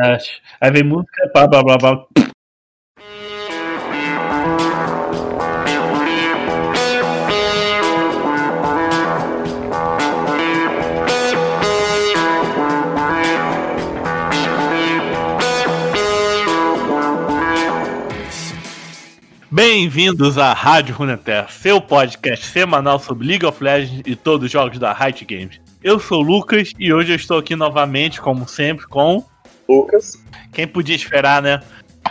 É, aí vem música, blá blá blá blá. Bem-vindos à Rádio Runeterra, seu podcast semanal sobre League of Legends e todos os jogos da Riot Games. Eu sou o Lucas e hoje eu estou aqui novamente, como sempre, com. Lucas. Quem podia esperar, né?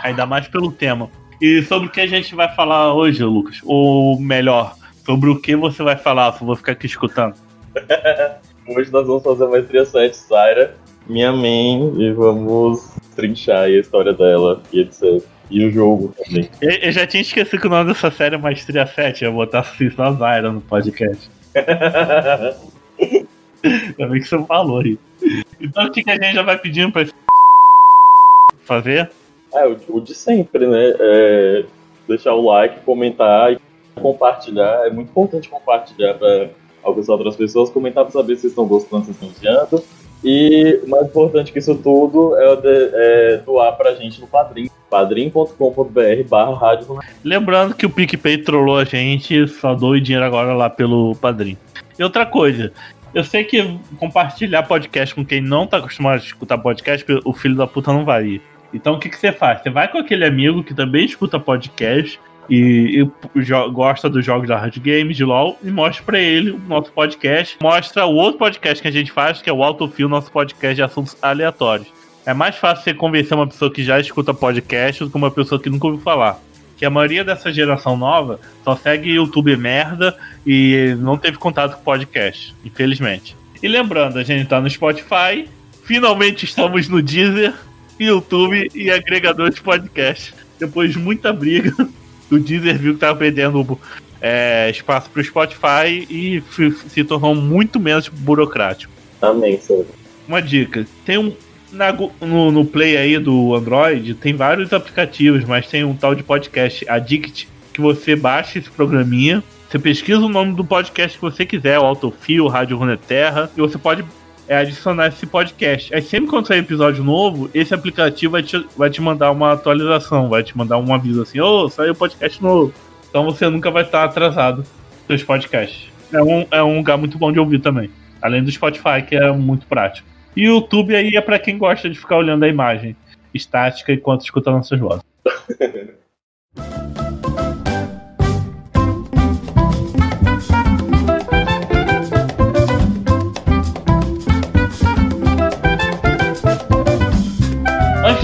Ainda mais pelo tema. E sobre o que a gente vai falar hoje, Lucas? Ou melhor, sobre o que você vai falar, se eu vou ficar aqui escutando. hoje nós vamos fazer uma tria 7 Syra, minha main, e vamos trinchar a história dela e etc. E o jogo também. Eu, eu, já tinha esquecido que o nome dessa série é Maestria 7, eu ia botar assim só Zyra no podcast. Ainda bem que você falou aí. Então o que, a gente já vai pedindo pra fazer? É, o, o de sempre, né? É deixar o like, comentar e compartilhar. É muito importante compartilhar para alcançar outras pessoas, comentar para saber se vocês estão gostando, se estão odiando. E mais importante que isso tudo é, de, é doar pra gente no Padrim. padrim.com.br barra rádio. Lembrando que o PicPay trollou a gente, só doe dinheiro agora lá pelo Padrim. E outra coisa, eu sei que compartilhar podcast com quem não tá acostumado a escutar podcast, o filho da puta não vai ir. Então o que, que você faz? Você vai com aquele amigo que também escuta podcast e, e gosta dos jogos da Hard Games, de LoL, e mostra pra ele o nosso podcast. Mostra o outro podcast que a gente faz, que é o Autofil, nosso podcast de assuntos aleatórios. É mais fácil você convencer uma pessoa que já escuta podcast do que uma pessoa que nunca ouviu falar que a maioria dessa geração nova só segue YouTube merda e não teve contato com podcast, infelizmente. E lembrando, a gente tá no Spotify, finalmente estamos no Deezer, YouTube e agregador de podcast. Depois de muita briga, o Deezer viu que tava perdendo é, espaço pro Spotify e se tornou muito menos burocrático. Amém, senhor. Uma dica: tem um, na, no, no Play aí do Android tem vários aplicativos, mas tem um tal de podcast Addict que você baixa esse programinha. Você pesquisa o nome do podcast que você quiser, o Autofio, Rádio Runeterra, e você pode é, adicionar esse podcast. Aí sempre quando sair episódio novo, esse aplicativo vai te, vai te mandar uma atualização, vai te mandar um aviso assim, ô, oh, saiu podcast novo. Então você nunca vai estar atrasado seus podcasts. É um, é um lugar muito bom de ouvir também. Além do Spotify, que é muito prático. E o YouTube aí é para quem gosta de ficar olhando a imagem estática enquanto escuta nossas vozes.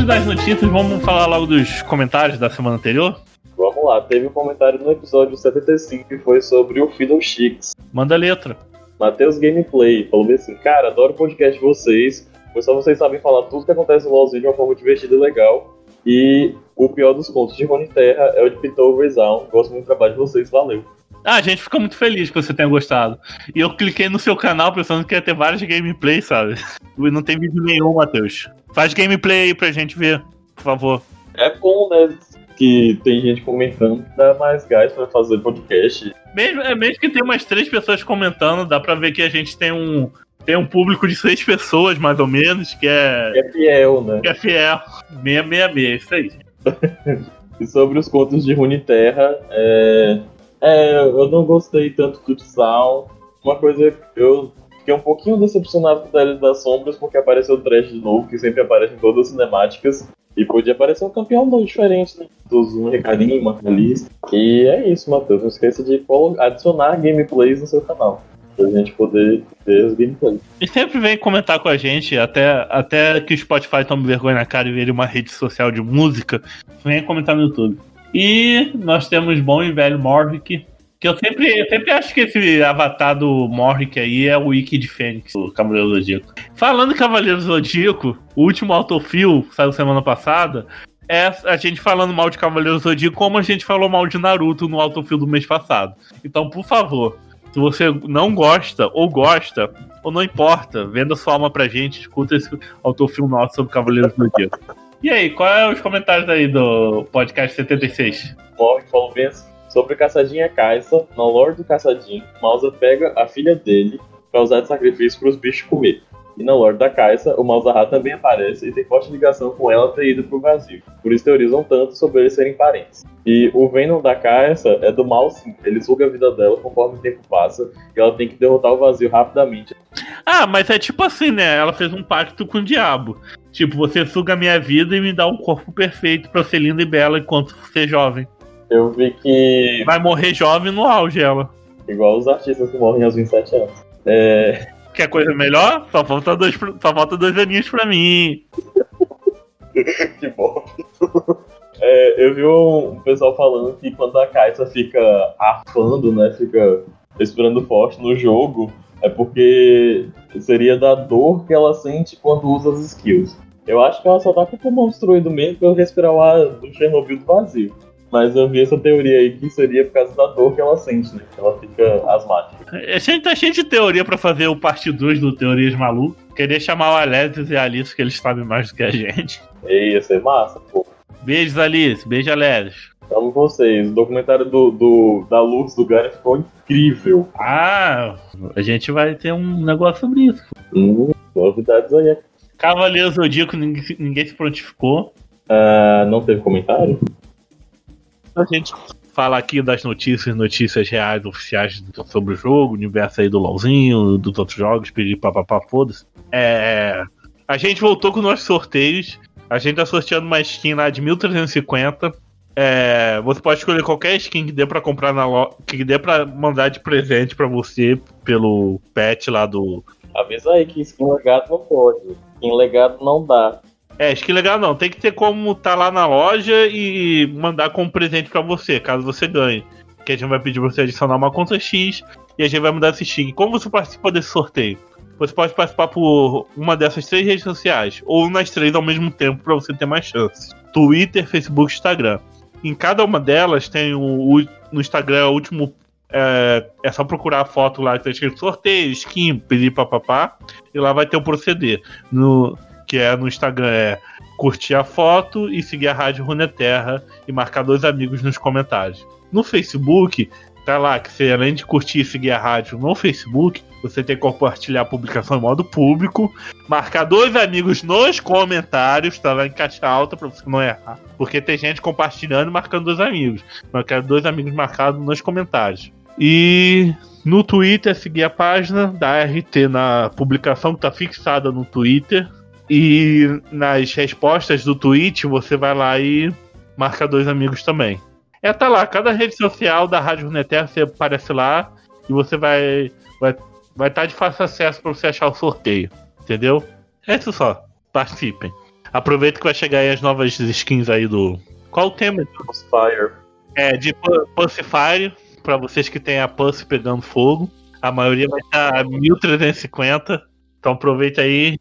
Antes das notícias, vamos falar logo dos comentários da semana anterior? Vamos lá, teve um comentário no episódio 75 que foi sobre o Fiddle Chicks. Manda a letra. Matheus Gameplay falou assim: Cara, adoro o podcast de vocês, pois só vocês sabem falar tudo que acontece no LoLzinho de uma forma divertida e legal. E o pior dos contos de Rony Terra é o de Pitover Resound. Gosto muito do trabalho de vocês, valeu. Ah, a gente fica muito feliz que você tenha gostado. E eu cliquei no seu canal pensando que ia ter vários gameplays, sabe? E não tem vídeo nenhum, Matheus. Faz gameplay aí pra gente ver, por favor. É bom, né? Que tem gente comentando, dá mais gás pra fazer podcast. Mesmo, é mesmo que tem umas três pessoas comentando, dá pra ver que a gente tem um, tem um público de seis pessoas, mais ou menos, que é. Que é fiel, né? Que é fiel. 666, isso aí. e sobre os contos de Runeterra, é... é. eu não gostei tanto do Sal. Uma coisa, eu fiquei um pouquinho decepcionado com o Tele das Sombras, porque apareceu o Trash de novo, que sempre aparece em todas as cinemáticas. E podia aparecer um campeão diferente, né? Dos um recadinho, uma feliz. E é isso, Matheus. Não esqueça de adicionar gameplays no seu canal. Pra gente poder ver os gameplays. E sempre vem comentar com a gente, até, até que o Spotify tome vergonha na cara e vire uma rede social de música. Vem comentar no YouTube. E nós temos bom e velho Morvick, que eu sempre, eu sempre acho que esse avatar do Morrick aí é o Wiki de Fênix, o Cavaleiro Zodíaco. Falando em Cavaleiro Zodíaco, o último autofil saiu semana passada. É a gente falando mal de Cavaleiro Zodíaco, como a gente falou mal de Naruto no autofil do mês passado. Então, por favor, se você não gosta ou gosta, ou não importa, venda sua alma pra gente, escuta esse autofilme nosso sobre Cavaleiros Zodíaco. E aí, qual é os comentários aí do podcast 76? Morre falou bem assim. Sobre Caçadinha Caixa, no lore do Caçadinho, Mausa pega a filha dele pra usar de sacrifício pros bichos comer. E na lore da Caixa, o Malzahar também aparece e tem forte ligação com ela ter ido pro vazio. Por isso teorizam tanto sobre eles serem parentes. E o Venom da Caixa é do mal sim. Ele suga a vida dela conforme o tempo passa e ela tem que derrotar o vazio rapidamente. Ah, mas é tipo assim, né? Ela fez um pacto com o diabo. Tipo, você suga a minha vida e me dá um corpo perfeito pra ser linda e bela enquanto ser jovem. Eu vi que. Vai morrer jovem no auge ela. Igual os artistas que morrem aos 27 anos. É. Quer coisa melhor? Só falta dois, só falta dois aninhos pra mim. que bom. É, eu vi um pessoal falando que quando a Kaisa fica arfando, né? Fica respirando forte no jogo, é porque seria da dor que ela sente quando usa as skills. Eu acho que ela só tá com o pulmão mesmo pra respirar o ar do Chernobyl do vazio. Mas eu vi essa teoria aí que seria por causa da dor que ela sente, né? Que ela fica asmática. A gente tá cheio de teoria pra fazer o parte 2 do Teorias Malucas. Queria chamar o Alex e a Alice, que eles sabem mais do que a gente. E ia ser massa, pô. Beijos, Alice. Beijo, Alex. Amo vocês. O documentário do, do, da Lux do Gary ficou incrível. Ah, a gente vai ter um negócio sobre isso. Hum, novidades aí. Cavaleiro Zodíaco, ninguém, ninguém se prontificou. Uh, não teve comentário? A gente fala aqui das notícias, notícias reais, oficiais sobre o jogo, universo aí do LOLzinho, dos outros jogos, pedir papapá, foda-se. É, a gente voltou com nossos sorteios. A gente tá sorteando uma skin lá de 1350. É, você pode escolher qualquer skin que dê para comprar na loja, que dê para mandar de presente para você pelo pet lá do. Avisa aí que skin legado não pode. Skin legado não dá. É, skin legal não. Tem que ter como tá lá na loja e mandar como presente para você, caso você ganhe. Que a gente vai pedir pra você adicionar uma conta X e a gente vai mudar esse skin. Como você participa desse sorteio? Você pode participar por uma dessas três redes sociais, ou nas três ao mesmo tempo para você ter mais chances: Twitter, Facebook Instagram. Em cada uma delas tem o, o no Instagram o último. É, é, só procurar a foto lá que tá escrito sorteio, skin, pedir papapá, e lá vai ter o proceder. No, que é no Instagram é curtir a foto e seguir a Rádio Runeterra e marcar dois amigos nos comentários. No Facebook, tá lá que você além de curtir e seguir a rádio no Facebook, você tem que compartilhar a publicação em modo público, marcar dois amigos nos comentários, tá lá em caixa alta pra você não errar, porque tem gente compartilhando e marcando dois amigos. Eu quero dois amigos marcados nos comentários. E no Twitter, seguir a página da RT na publicação que tá fixada no Twitter e nas respostas do tweet, você vai lá e marca dois amigos também. É, tá lá, cada rede social da Rádio Runeterra você aparece lá e você vai vai vai estar tá de fácil acesso para você achar o sorteio, entendeu? É isso só. Participem. Aproveita que vai chegar aí as novas skins aí do Qual o tema? Fire. É, de Pussifire, para vocês que tem a Pussy pegando fogo. A maioria vai estar tá 1350. Então aproveita aí,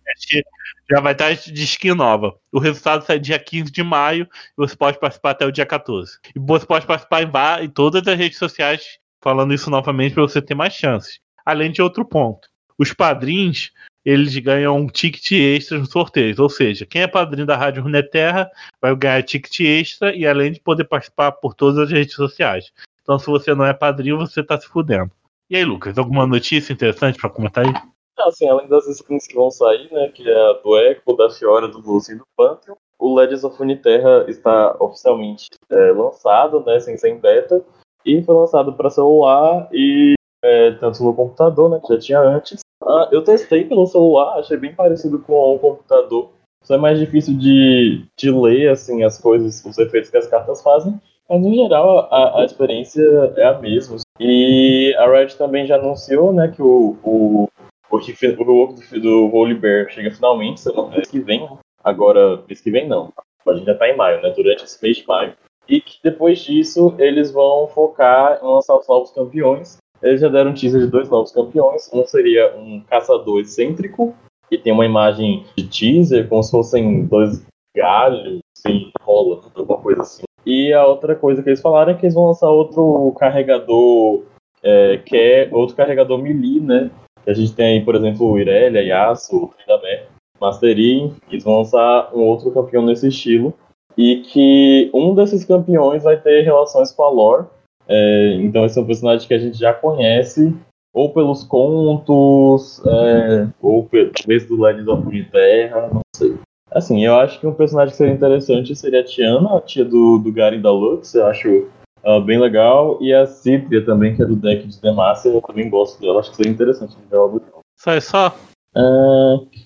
já vai estar de skin nova. O resultado sai dia 15 de maio e você pode participar até o dia 14. E você pode participar em, em todas as redes sociais falando isso novamente para você ter mais chances. Além de outro ponto. Os padrinhos, eles ganham um ticket extra nos sorteios. Ou seja, quem é padrinho da Rádio Runeterra vai ganhar ticket extra e além de poder participar por todas as redes sociais. Então, se você não é padrinho, você está se fudendo. E aí, Lucas, alguma notícia interessante para comentar aí? Assim, além das skins que vão sair, né, que é a do Echo, da Fiora, do Lúcio e do Pantheon, o Legends of Uniterra está oficialmente é, lançado, né, sem ser em beta, e foi lançado para celular e é, tanto no computador, né, que já tinha antes. Ah, eu testei pelo celular, achei bem parecido com o computador, só é mais difícil de, de ler, assim, as coisas, os efeitos que as cartas fazem, mas no geral a, a experiência é a mesma. E a Red também já anunciou, né, que o, o o jogo do, do Holy Bear chega finalmente, mês que vem. Agora, mês que vem não. A gente já tá em maio, né? Durante esse mês de maio. E que depois disso eles vão focar em lançar os novos campeões. Eles já deram um teaser de dois novos campeões. Um seria um caçador excêntrico, que tem uma imagem de teaser, como se fossem dois galhos, assim, rolando, alguma coisa assim. E a outra coisa que eles falaram é que eles vão lançar outro carregador, é, que é outro carregador melee, né? a gente tem aí, por exemplo, o Irelia, Yasuo, Tryndamere, Mastery, eles vão lançar um outro campeão nesse estilo. E que um desses campeões vai ter relações com a lore. É, então esse é um personagem que a gente já conhece ou pelos contos, é, ou talvez do Legends of Terra, não sei. Assim, eu acho que um personagem que seria interessante seria a Tiana, a tia do, do Garen da Lux, eu acho ela bem legal, e a Citria também, que é do deck de Demacia, eu também gosto dela, acho que seria interessante ver ela do jogo. Só é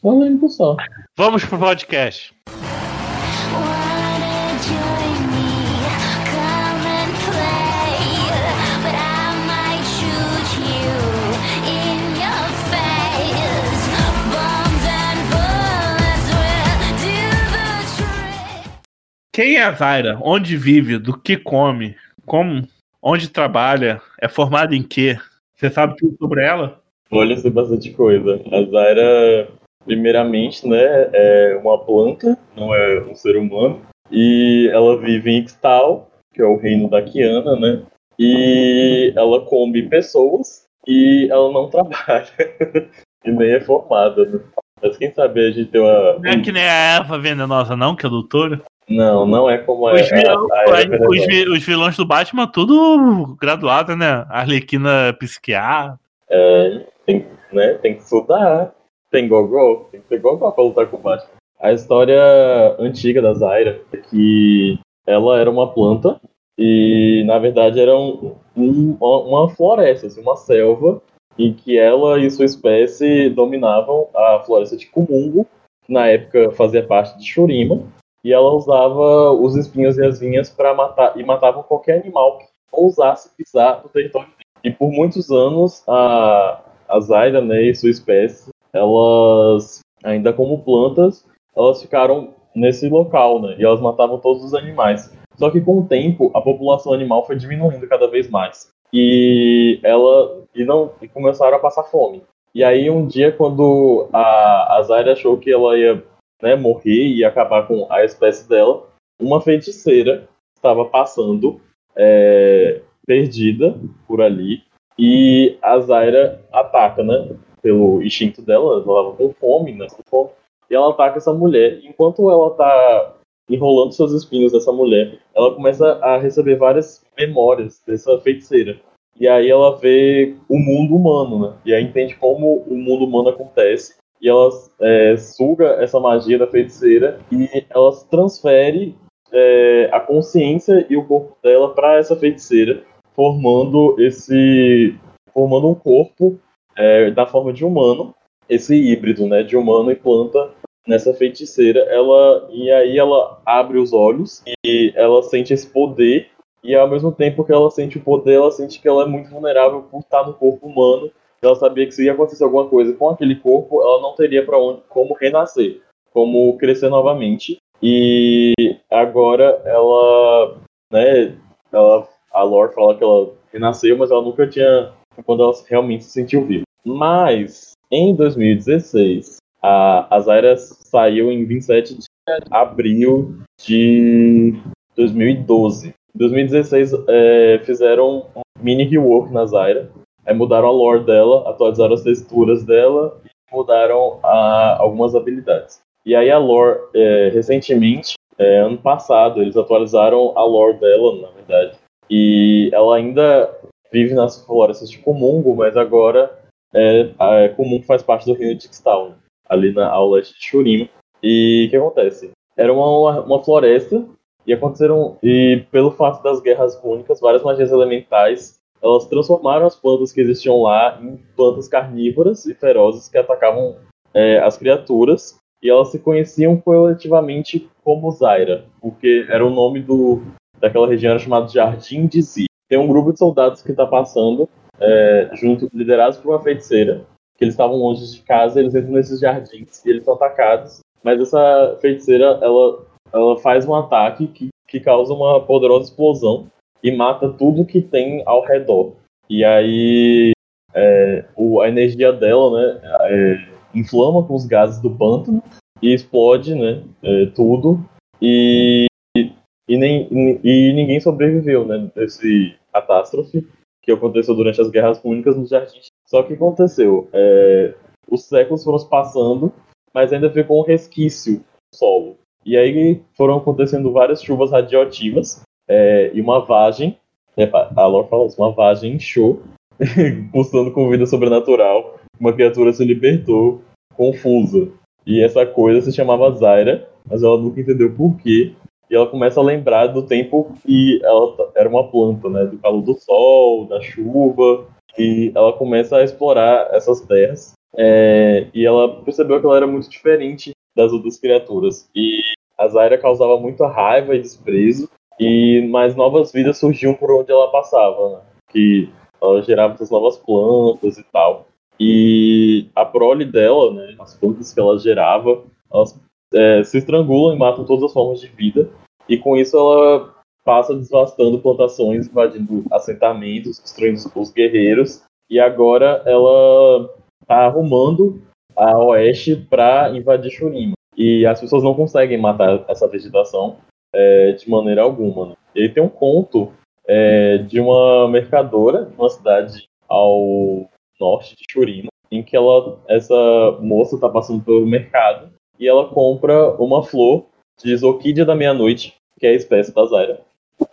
eu lembro só. Vamos pro podcast. Quem é a Zaira? Onde vive? Do que come? Como? Onde trabalha? É formada em quê? Você sabe tudo sobre ela? Olha, sei bastante coisa. A Zaira, primeiramente, né, é uma planta, não é um ser humano. E ela vive em Ixtal, que é o reino da Kiana, né? E ela come pessoas e ela não trabalha. e nem é formada, né? Mas quem sabe a gente tem uma. Não é que nem a Eva venenosa, não, que é doutora? Não, não é como os é. Vilão, a, a os, os, vilões do Batman, tudo graduado, né? Arlequina psiquiatra. É, tem, né, tem que estudar. Tem gogó, tem que ter gogó pra lutar com o Batman. A história antiga da Zaira é que ela era uma planta e, na verdade, era um, um, uma floresta, assim, uma selva, em que ela e sua espécie dominavam a floresta de Kumungo, que na época fazia parte de Shurima e ela usava os espinhos e as vinhas para matar e matavam qualquer animal que ousasse pisar no território. E por muitos anos a a Zaira, né, e sua espécie, elas ainda como plantas, elas ficaram nesse local, né? E elas matavam todos os animais. Só que com o tempo a população animal foi diminuindo cada vez mais. E ela e não e começaram a passar fome. E aí um dia quando a, a Zaira achou que ela ia né, morrer e acabar com a espécie dela, uma feiticeira estava passando é, perdida por ali e a Zaira ataca, né? Pelo instinto dela, ela estava com fome, né? Fome, e ela ataca essa mulher. Enquanto ela tá enrolando seus espinhos dessa mulher, ela começa a receber várias memórias dessa feiticeira. E aí ela vê o mundo humano, né? E aí entende como o mundo humano acontece e ela é, suga essa magia da feiticeira e ela transfere é, a consciência e o corpo dela para essa feiticeira, formando esse formando um corpo é, da forma de humano, esse híbrido, né, de humano e planta nessa feiticeira. Ela e aí ela abre os olhos e ela sente esse poder e ao mesmo tempo que ela sente o poder, ela sente que ela é muito vulnerável por estar no corpo humano ela sabia que se ia acontecer alguma coisa com aquele corpo, ela não teria para onde como renascer, como crescer novamente. E agora ela, né, ela a Lore fala que ela renasceu, mas ela nunca tinha quando ela realmente se sentiu viva. Mas em 2016, a Azaira saiu em 27 de abril de 2012. Em 2016 é, fizeram um mini rework na Zaira, Aí mudaram a lore dela, atualizaram as texturas dela e mudaram a, algumas habilidades. E aí a lore, é, recentemente, é, ano passado, eles atualizaram a lore dela, na verdade. E ela ainda vive nas florestas de Comungo, mas agora é, a Comungo faz parte do reino de Xtown, ali na, ao leste de Shurima. E o que acontece? Era uma, uma floresta e aconteceram e pelo fato das guerras únicas, várias magias elementais elas transformaram as plantas que existiam lá em plantas carnívoras e ferozes que atacavam é, as criaturas. E elas se conheciam coletivamente como Zaira, porque era o nome do, daquela região chamada Jardim de Zi. Tem um grupo de soldados que está passando, é, junto, liderados por uma feiticeira, que eles estavam longe de casa, eles entram nesses jardins e eles são atacados, mas essa feiticeira, ela, ela faz um ataque que, que causa uma poderosa explosão e mata tudo que tem ao redor. E aí é, o, a energia dela, né, é, inflama com os gases do pântano e explode, né, é, tudo. E, e, nem, e ninguém sobreviveu, né, desse catástrofe que aconteceu durante as guerras púnicas nos jardins. Só que aconteceu, é, os séculos foram passando, mas ainda ficou um resquício no solo. E aí foram acontecendo várias chuvas radioativas é, e uma vagem, né, a Lore fala isso, uma vagem inchou pulsando com vida sobrenatural, uma criatura se libertou, confusa. E essa coisa se chamava Zaira, mas ela nunca entendeu por quê. E ela começa a lembrar do tempo que ela era uma planta, né? Do calor do sol, da chuva. E ela começa a explorar essas terras. É, e ela percebeu que ela era muito diferente das outras criaturas. E a Zaira causava muita raiva e desprezo. E mais novas vidas surgiam por onde ela passava, né? Que ela gerava essas novas plantas e tal. E a prole dela, né, as plantas que ela gerava, elas é, se estrangulam e matam todas as formas de vida. E com isso ela passa desvastando plantações, invadindo assentamentos, destruindo os guerreiros. E agora ela está arrumando a oeste para invadir Shurima. E as pessoas não conseguem matar essa vegetação é, de maneira alguma. Né? E tem um conto é, de uma mercadora de uma cidade ao norte de Shurima, em que ela, essa moça está passando pelo mercado e ela compra uma flor de Orquídea da Meia-Noite, que é a espécie da Zaira.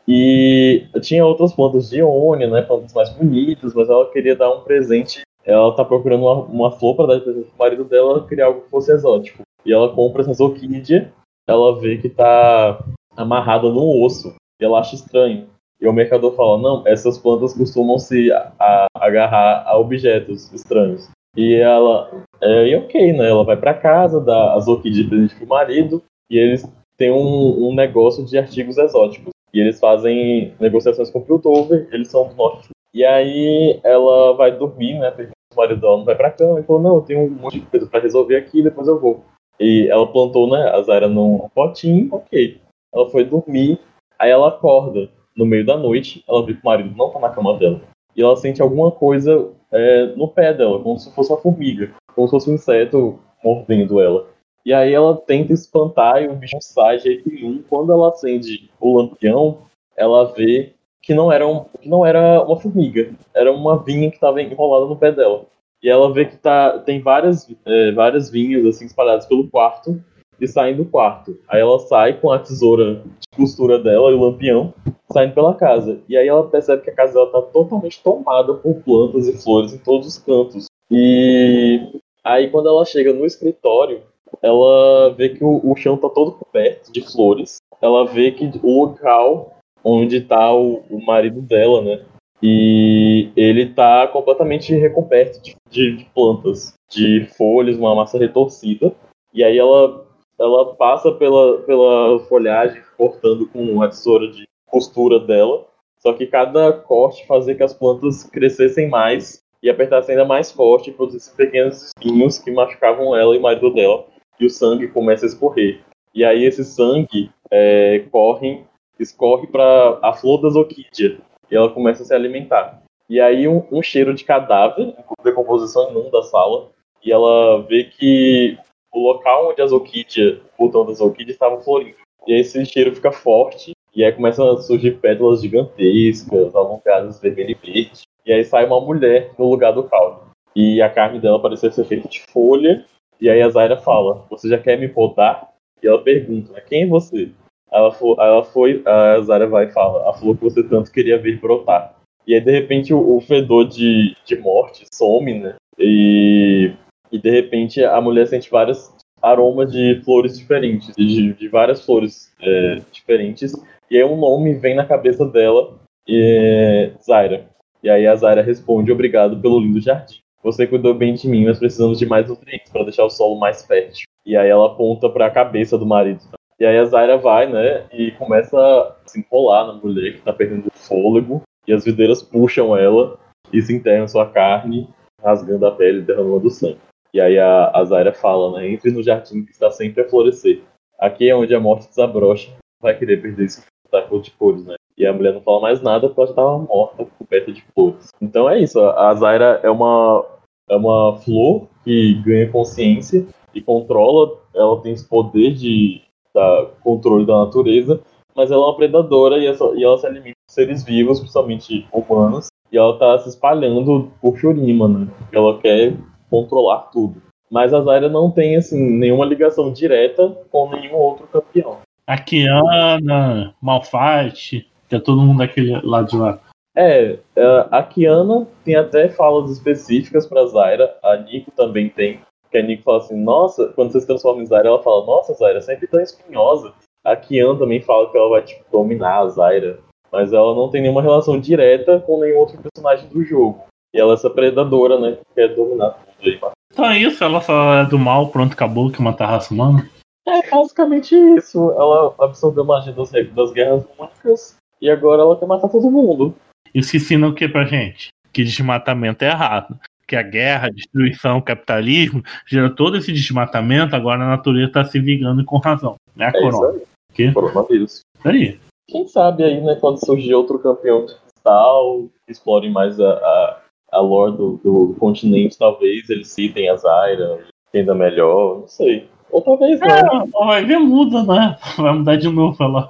E tinha outras plantas de ônia, né, plantas mais bonitas, mas ela queria dar um presente. Ela está procurando uma, uma flor para dar de presente pro marido dela, ela queria algo que fosse exótico. E ela compra essa orquídea, ela vê que está amarrada num osso, e ela acha estranho. E o mercador fala: Não, essas plantas costumam se a, a, agarrar a objetos estranhos. E ela, é, e ok, né? Ela vai para casa, dá as orquídeas de presente pro marido, e eles têm um, um, negócio de artigos exóticos. E eles fazem negociações com o Piltover, eles são do norte. E aí ela vai dormir, né? O marido dela não vai pra cama, e falou: Não, eu tenho um monte de coisa pra resolver aqui, depois eu vou. E ela plantou, né, a Zaira num potinho, ok. Ela foi dormir, aí ela acorda no meio da noite, ela vê que o marido não tá na cama dela. E ela sente alguma coisa é, no pé dela, como se fosse uma formiga, como se fosse um inseto mordendo ela. E aí ela tenta espantar e o bicho sai de jeito nenhum. Quando ela acende o lampião, ela vê que não era, um, que não era uma formiga, era uma vinha que estava enrolada no pé dela. E ela vê que tá, tem várias, é, várias vinhas assim espalhadas pelo quarto e saem do quarto. Aí ela sai com a tesoura de costura dela e o lampião saindo pela casa. E aí ela percebe que a casa dela tá totalmente tomada por plantas e flores em todos os cantos. E aí quando ela chega no escritório, ela vê que o, o chão tá todo coberto de flores. Ela vê que o local onde tá o, o marido dela, né? E ele tá completamente recoberto de, de, de plantas, de folhas, uma massa retorcida. E aí ela ela passa pela, pela folhagem, cortando com a tesoura de costura dela. Só que cada corte fazia que as plantas crescessem mais e apertassem ainda mais forte e produzissem pequenos espinhos que machucavam ela e o marido dela. E o sangue começa a escorrer. E aí esse sangue é, corre, escorre para a flor da orquídea e ela começa a se alimentar. E aí um, um cheiro de cadáver, decomposição inunda a sala, e ela vê que o local onde as orquídeas, o botão das orquídeas estavam florindo. E esse cheiro fica forte, e aí começam a surgir pétalas gigantescas, alongadas, vermelho e verde. E aí sai uma mulher no lugar do caldo. E a carne dela parecia ser feita de folha. E aí a Zaira fala: Você já quer me podar? E ela pergunta: Quem é você? Ela foi, ela foi a Zaira vai e fala: A flor que você tanto queria ver brotar. E aí de repente o, o fedor de, de morte some, né? E e de repente a mulher sente vários aromas de flores diferentes, de, de várias flores é, diferentes, e aí um nome vem na cabeça dela, é Zaira. E aí a Zaira responde: Obrigado pelo lindo jardim. Você cuidou bem de mim, mas precisamos de mais nutrientes para deixar o solo mais fértil. E aí ela aponta para a cabeça do marido. E aí a Zaira vai, né, e começa a se enrolar na mulher que está perdendo o fôlego, e as videiras puxam ela e se enterram sua carne, rasgando a pele e derramando sangue. E aí a, a Zaira fala, né? Entre no jardim que está sempre a florescer. Aqui é onde a morte desabrocha. Vai querer perder esse cor de cores, né? E a mulher não fala mais nada porque ela estava morta, coberta de flores. Então é isso. A Zaira é uma, é uma flor que ganha consciência e controla. Ela tem esse poder de da controle da natureza, mas ela é uma predadora e, e ela se alimenta de seres vivos, principalmente humanos. E ela está se espalhando por Shurima, né? Ela quer controlar tudo. Mas a Zyra não tem assim nenhuma ligação direta com nenhum outro campeão. A Kiana, Malphite, que é todo mundo daquele lado de lá. É, é, a Kiana tem até falas específicas pra Zaira, a Nico também tem. Que a Nico fala assim, nossa, quando você se transforma em Zaira, ela fala, nossa, Zaira, sempre tão espinhosa. A Kiana também fala que ela vai, tipo, dominar a Zaira. Mas ela não tem nenhuma relação direta com nenhum outro personagem do jogo. E ela é essa predadora, né? Que quer dominar tudo aí. Então é isso, ela só é do mal, pronto, acabou, que matar a raça humana. É basicamente isso. Ela absorveu magia das, das guerras únicas e agora ela quer matar todo mundo. Isso ensina o que pra gente? Que desmatamento é errado. Que a guerra, a destruição, o capitalismo gera todo esse desmatamento, agora a natureza tá se vingando com razão. Né, a É isso corona? aí. Que? Coronavírus. Isso aí. Quem sabe aí, né, quando surgir outro campeão cristal, explorem mais a, a, a lore do, do continente, talvez eles citem a Zaira, ainda melhor, não sei. Ou talvez não. É, vai ver muda, né? Vai mudar de novo ela.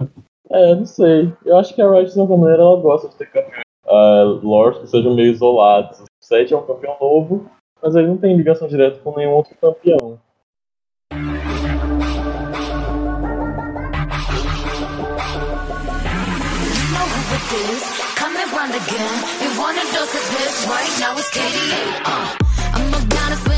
É, não sei. Eu acho que a Riot, de certa maneira, ela gosta de ter campeões uh, lores que sejam meio isolados. O 7 é um campeão novo, mas ele não tem ligação direta com nenhum outro campeão. Again. You want a dose of this right now? It's KDA. Uh, I'm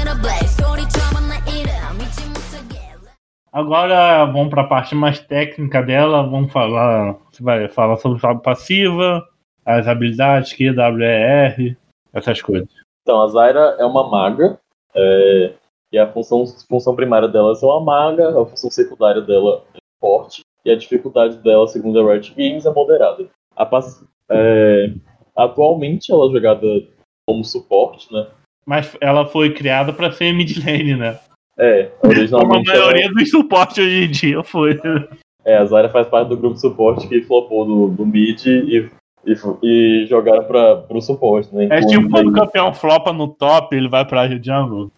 a blade. Storytime na ira. Meet you together. Agora vamos para a parte mais técnica dela. Vamos falar. Você vai falar sobre a passiva, as habilidades, Q, W, E, R, essas coisas. Então, a Zaira é uma maga, é, e a função, função primária dela é ser uma maga, a função secundária dela é forte, e a dificuldade dela, segundo a Riot Games, é moderada. A pass- é, atualmente ela é jogada como suporte, né? Mas ela foi criada para ser mid lane, né? É, Como a originalmente ela, maioria dos suportes hoje em dia foi. é, a Zaira faz parte do grupo de suporte que flopou do, do mid e, e, e jogaram para o suporte, né? É tipo quando o campeão flopa no top, ele vai pra jungle.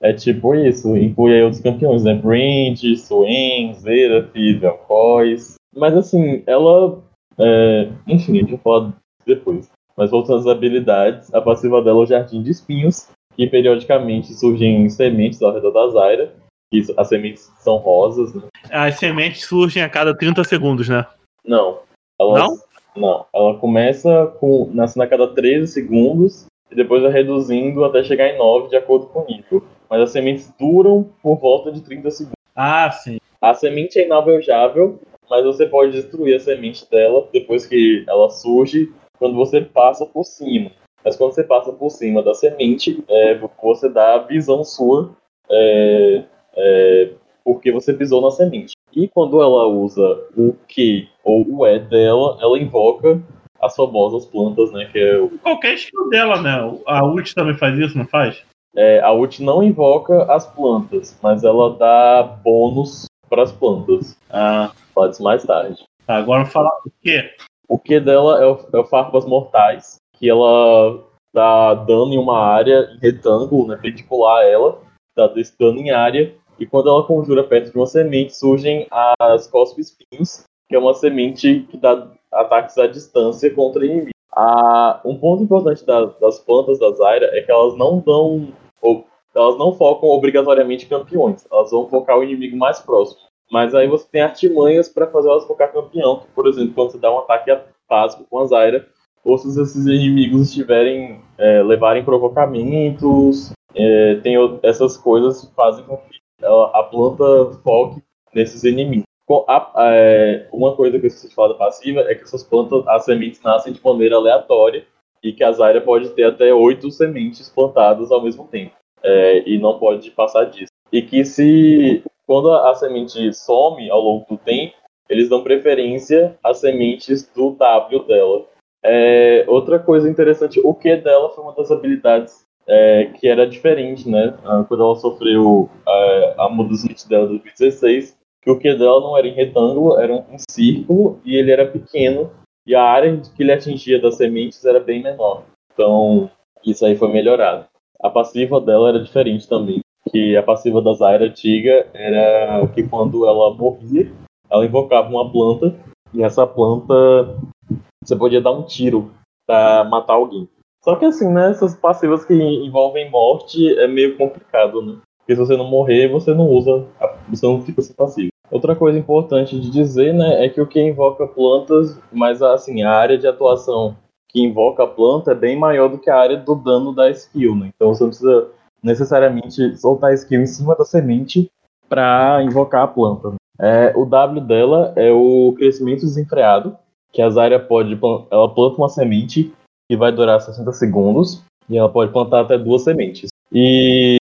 É tipo isso, inclui aí outros campeões, né? Brand, Swain, Zera, Vel'Koz. Mas assim, ela. É, Enfim, a gente vai falar depois. Mas voltando às habilidades, a passiva dela é o Jardim de Espinhos, que periodicamente surgem sementes ao redor da Zaira. que As sementes são rosas, né? As sementes surgem a cada 30 segundos, né? Não. Elas, não? Ela começa com. nascendo a cada 13 segundos e depois vai reduzindo até chegar em 9 de acordo com o nível. Mas as sementes duram por volta de 30 segundos. Ah, sim. A semente é inalvejável, mas você pode destruir a semente dela depois que ela surge, quando você passa por cima. Mas quando você passa por cima da semente, é, você dá a visão sua, é, é, porque você pisou na semente. E quando ela usa o Q ou o E dela, ela invoca as famosas plantas, né? Que é o Qualquer skill dela, né? A ult também faz isso, não faz? É, a ult não invoca as plantas, mas ela dá bônus para as plantas. Ah, Fala disso mais tarde. tá. Agora falar o quê? O que dela é o, é o Farpas Mortais, que ela dá dano em uma área em retângulo, né, perpendicular a ela, dá desse dano em área, e quando ela conjura perto de uma semente, surgem as Cospe Espinhos, que é uma semente que dá ataques à distância contra inimigos. Ah, um ponto importante da- das plantas da Zyra é que elas não dão. ou- elas não focam obrigatoriamente campeões, elas vão focar o inimigo mais próximo. Mas aí você tem artimanhas para fazer elas focar campeão, que, por exemplo, quando você dá um ataque básico com a Zyra, ou se esses inimigos estiverem é, levarem provocamentos, é, tem essas coisas que fazem com que ela- a planta foque nesses inimigos. A- é, uma coisa que eu falar da passiva é que essas plantas, as sementes nascem de maneira aleatória e que a Zyra pode ter até oito sementes plantadas ao mesmo tempo é, e não pode passar disso. E que se quando a, a semente some ao longo do tempo, eles dão preferência às sementes do W dela. É, outra coisa interessante, o Q dela foi uma das habilidades é, que era diferente, né? Ah, Quando ela sofreu é, a mudança dela de 2016, que o Q dela não era em retângulo, era um círculo e ele era pequeno e a área que ele atingia das sementes era bem menor. Então, isso aí foi melhorado. A passiva dela era diferente também, que a passiva da Zyra antiga era que quando ela morria, ela invocava uma planta e essa planta você podia dar um tiro pra matar alguém. Só que assim, né, essas passivas que envolvem morte é meio complicado, né? Porque se você não morrer, você não usa, você não fica sem passivo. Outra coisa importante de dizer, né, é que o que invoca plantas, mas assim, a área de atuação que invoca a planta é bem maior do que a área do dano da skill, né? Então você não precisa necessariamente soltar a skill em cima da semente para invocar a planta. É, o W dela é o crescimento desenfreado, que a Zarya pode ela planta uma semente que vai durar 60 segundos e ela pode plantar até duas sementes. E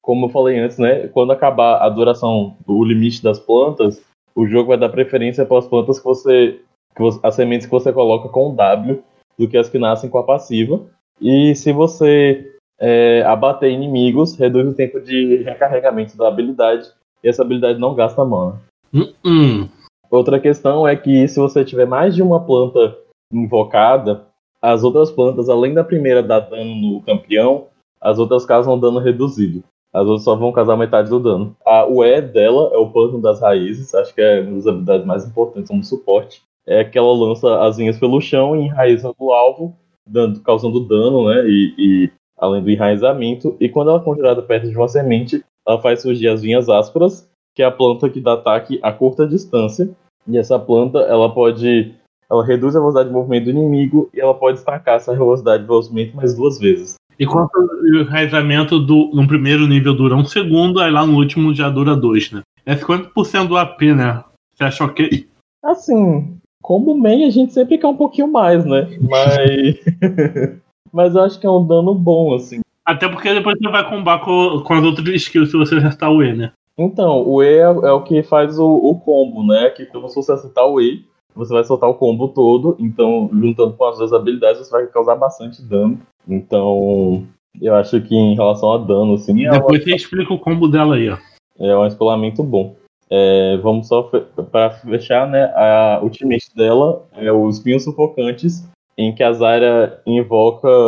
como eu falei antes, né, quando acabar a duração, o limite das plantas, o jogo vai dar preferência para as plantas que você, que você as sementes que você coloca com o W do que as que nascem com a passiva. E se você é, abater inimigos, reduz o tempo de recarregamento da habilidade e essa habilidade não gasta mana. Uh -uh. Outra questão é que se você tiver mais de uma planta invocada, as outras plantas, além da primeira dar dano no campeão, as outras causam dano reduzido. As outras só vão causar metade do dano. A, o E dela é o plano das raízes, acho que é uma das habilidades mais importantes como suporte. É que ela lança as linhas pelo chão e enraiza o alvo, dando, causando dano, né? E, e, além do enraizamento. E quando ela é conjurada perto de uma semente, ela faz surgir as vinhas ásperas, que é a planta que dá ataque a curta distância. E essa planta, ela pode. Ela reduz a velocidade de movimento do inimigo e ela pode destacar essa velocidade de movimento mais duas vezes. Enquanto o enraizamento do, no primeiro nível dura um segundo, aí lá no último já dura dois, né? É 50% do AP, né? Você acha ok? Assim, como main a gente sempre quer um pouquinho mais, né? Mas. Mas eu acho que é um dano bom, assim. Até porque depois você vai combar com, com as outras skills se você acertar o E, né? Então, o E é, é o que faz o, o, combo, né? Que quando você acertar o E, você vai soltar o combo todo. Então, juntando com as duas habilidades, você vai causar bastante dano. Então, eu acho que em relação a dano, assim. É Depois uma... você explica o combo dela aí, ó. É um escolamento bom. É, vamos só fe para fechar, né? A ultimate dela é os vinhos sufocantes, em que a Zarya invoca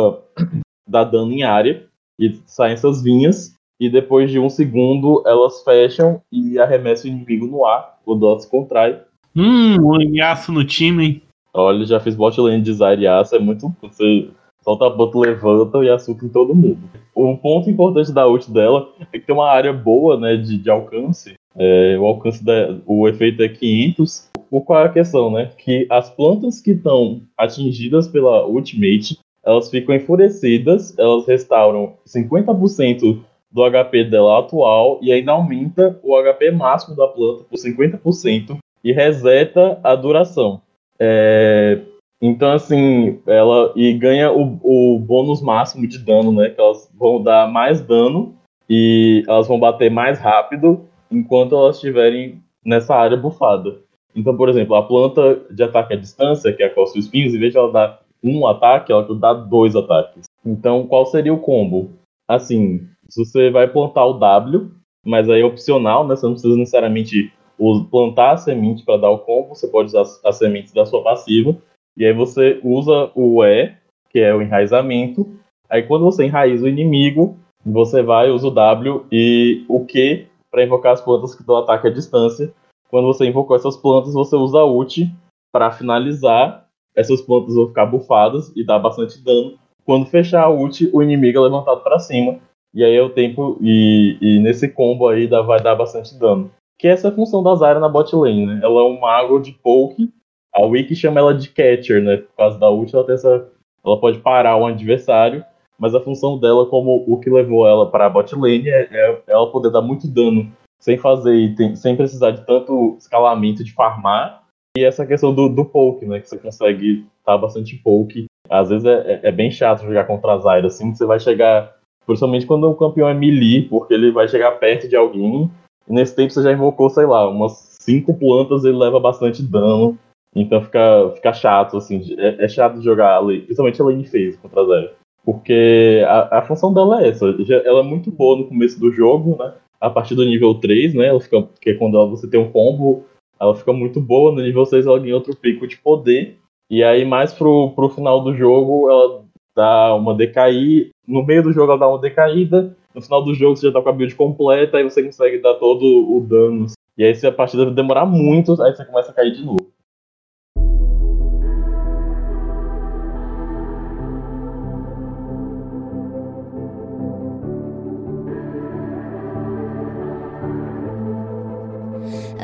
dá dano em área e saem essas vinhas e depois de um segundo elas fecham e arremessam o inimigo no ar quando ela se contrai. Hum, o Yasuo no time, hein? Olha, já fiz bot lane de Zariaço, é muito. Você solta a bot, levanta e açúcar em todo mundo. O ponto importante da ult dela é que tem uma área boa né, de, de alcance. É, o alcance da, o efeito é 500. O qual é a questão, né? Que as plantas que estão atingidas pela ultimate, elas ficam enfurecidas, elas restauram 50% do HP dela atual e ainda aumenta o HP máximo da planta por 50% e reseta a duração. É, então, assim, ela e ganha o, o bônus máximo de dano, né? Que elas vão dar mais dano e elas vão bater mais rápido enquanto elas estiverem nessa área bufada. Então, por exemplo, a planta de ataque à distância, que é a Costa Espinhos, em vez de ela dar um ataque, ela dá dois ataques. Então, qual seria o combo? Assim, se você vai plantar o W, mas aí é opcional, né? Você não precisa necessariamente plantar a semente para dar o combo, você pode usar as sementes da sua passiva. E aí você usa o E, que é o enraizamento. Aí quando você enraiza o inimigo, você vai, usa o W e o Q para invocar as plantas que dão ataque à distância. Quando você invocou essas plantas, você usa a ult para finalizar. Essas plantas vão ficar bufadas e dar bastante dano. Quando fechar a ult, o inimigo é levantado para cima e aí é o tempo. E, e nesse combo aí dá, vai dar bastante dano. Que é essa função da Zarya na bot lane, né? Ela é um mago de poke. A Wiki chama ela de catcher, né? Por causa da ult, ela tem essa. Ela pode parar um adversário. Mas a função dela, como o que levou ela para a bot lane, é, é, ela poder dar muito dano sem fazer item, sem precisar de tanto escalamento de farmar. E essa questão do, do poke, né? Que você consegue estar bastante poke. Às vezes é, é, é bem chato jogar contra a Zyra, assim, que você vai chegar Principalmente quando o campeão é melee, porque ele vai chegar perto de alguém. E nesse tempo você já invocou, sei lá, umas cinco plantas, ele leva bastante dano. Então fica, fica chato, assim. É, é chato de jogar, principalmente a lane phase contra a Zero. Porque a, a função dela é essa. Ela é muito boa no começo do jogo, né? A partir do nível 3, né? Ela fica, porque quando você tem um combo, ela fica muito boa. No nível 6 ela ganha outro pico de poder. E aí, mais pro, pro final do jogo, ela dá uma decair. No meio do jogo ela dá uma decaída. No final do jogo você já tá com a build completa e você consegue dar todo o dano. E aí se a partida demorar muito, aí você começa a cair de novo.